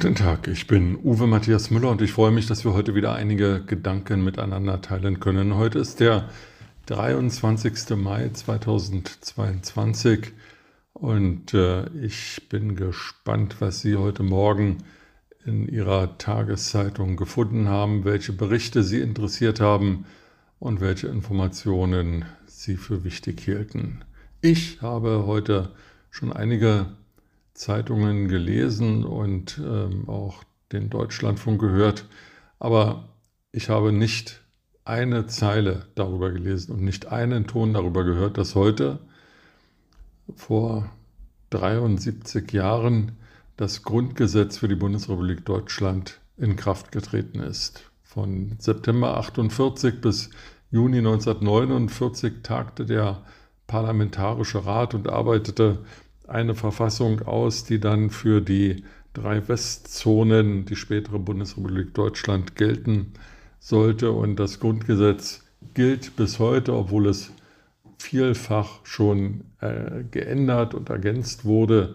Tag, ich bin Uwe Matthias Müller und ich freue mich, dass wir heute wieder einige Gedanken miteinander teilen können. Heute ist der 23. Mai 2022 und äh, ich bin gespannt, was Sie heute Morgen in Ihrer Tageszeitung gefunden haben, welche Berichte Sie interessiert haben und welche Informationen Sie für wichtig hielten. Ich habe heute schon einige Zeitungen gelesen und ähm, auch den Deutschlandfunk gehört, aber ich habe nicht eine Zeile darüber gelesen und nicht einen Ton darüber gehört, dass heute vor 73 Jahren das Grundgesetz für die Bundesrepublik Deutschland in Kraft getreten ist. Von September 48 bis Juni 1949 tagte der Parlamentarische Rat und arbeitete eine Verfassung aus, die dann für die drei Westzonen, die spätere Bundesrepublik Deutschland, gelten sollte. Und das Grundgesetz gilt bis heute, obwohl es vielfach schon äh, geändert und ergänzt wurde.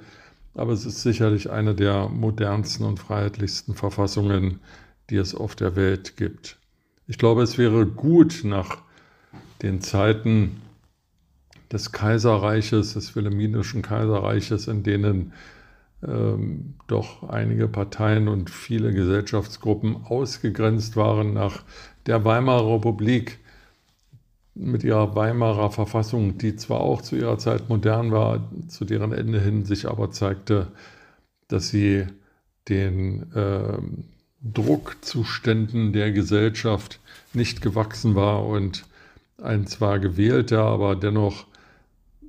Aber es ist sicherlich eine der modernsten und freiheitlichsten Verfassungen, die es auf der Welt gibt. Ich glaube, es wäre gut nach den Zeiten des Kaiserreiches, des Wilhelminischen Kaiserreiches, in denen ähm, doch einige Parteien und viele Gesellschaftsgruppen ausgegrenzt waren nach der Weimarer Republik. Mit ihrer Weimarer Verfassung, die zwar auch zu ihrer Zeit modern war, zu deren Ende hin sich aber zeigte, dass sie den äh, Druckzuständen der Gesellschaft nicht gewachsen war und ein zwar gewählter, aber dennoch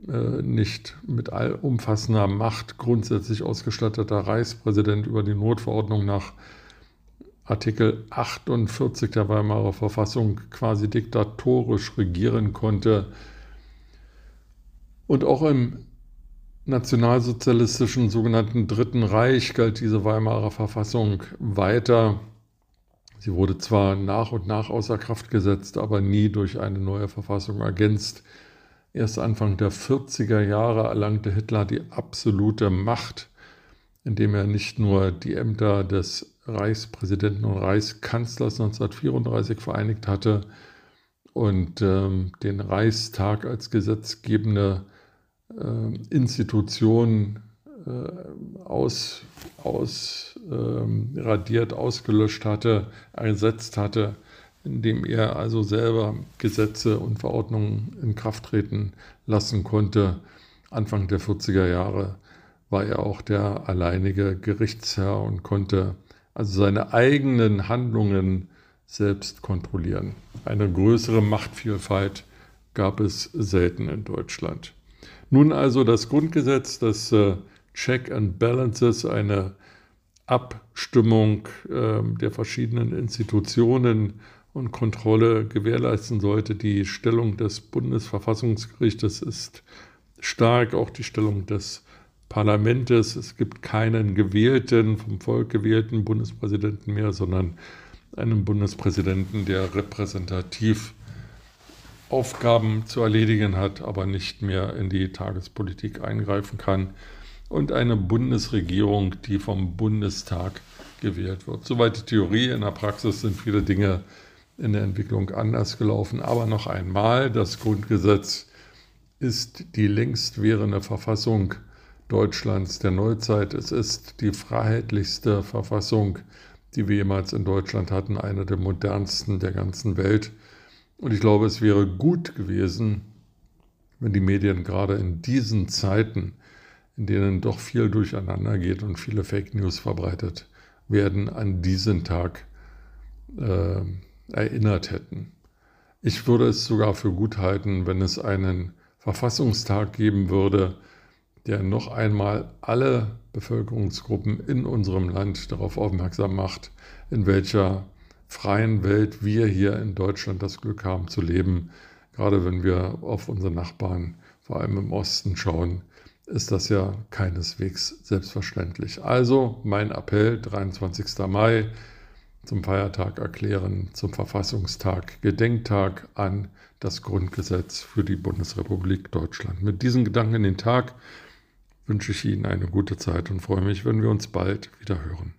nicht mit allumfassender Macht grundsätzlich ausgestatteter Reichspräsident über die Notverordnung nach Artikel 48 der Weimarer Verfassung quasi diktatorisch regieren konnte. Und auch im nationalsozialistischen sogenannten Dritten Reich galt diese Weimarer Verfassung weiter. Sie wurde zwar nach und nach außer Kraft gesetzt, aber nie durch eine neue Verfassung ergänzt. Erst Anfang der 40er Jahre erlangte Hitler die absolute Macht, indem er nicht nur die Ämter des Reichspräsidenten und Reichskanzlers 1934 vereinigt hatte und ähm, den Reichstag als gesetzgebende äh, Institution äh, aus, aus ähm, radiert, ausgelöscht hatte, ersetzt hatte, indem er also selber Gesetze und Verordnungen in Kraft treten lassen konnte. Anfang der 40er Jahre war er auch der alleinige Gerichtsherr und konnte also seine eigenen Handlungen selbst kontrollieren. Eine größere Machtvielfalt gab es selten in Deutschland. Nun also das Grundgesetz, das äh, Check and Balances, eine Abstimmung äh, der verschiedenen Institutionen und Kontrolle gewährleisten sollte. Die Stellung des Bundesverfassungsgerichtes ist stark, auch die Stellung des Parlaments. Es gibt keinen gewählten, vom Volk gewählten Bundespräsidenten mehr, sondern einen Bundespräsidenten, der repräsentativ Aufgaben zu erledigen hat, aber nicht mehr in die Tagespolitik eingreifen kann. Und eine Bundesregierung, die vom Bundestag gewählt wird. Soweit die Theorie. In der Praxis sind viele Dinge in der Entwicklung anders gelaufen. Aber noch einmal, das Grundgesetz ist die längst währende Verfassung Deutschlands der Neuzeit. Es ist die freiheitlichste Verfassung, die wir jemals in Deutschland hatten, eine der modernsten der ganzen Welt. Und ich glaube, es wäre gut gewesen, wenn die Medien gerade in diesen Zeiten, in denen doch viel durcheinander geht und viele Fake News verbreitet werden, an diesen Tag äh, erinnert hätten. Ich würde es sogar für gut halten, wenn es einen Verfassungstag geben würde, der noch einmal alle Bevölkerungsgruppen in unserem Land darauf aufmerksam macht, in welcher freien Welt wir hier in Deutschland das Glück haben zu leben. Gerade wenn wir auf unsere Nachbarn, vor allem im Osten, schauen, ist das ja keineswegs selbstverständlich. Also mein Appell, 23. Mai, zum Feiertag erklären, zum Verfassungstag, Gedenktag an das Grundgesetz für die Bundesrepublik Deutschland. Mit diesen Gedanken in den Tag wünsche ich Ihnen eine gute Zeit und freue mich, wenn wir uns bald wieder hören.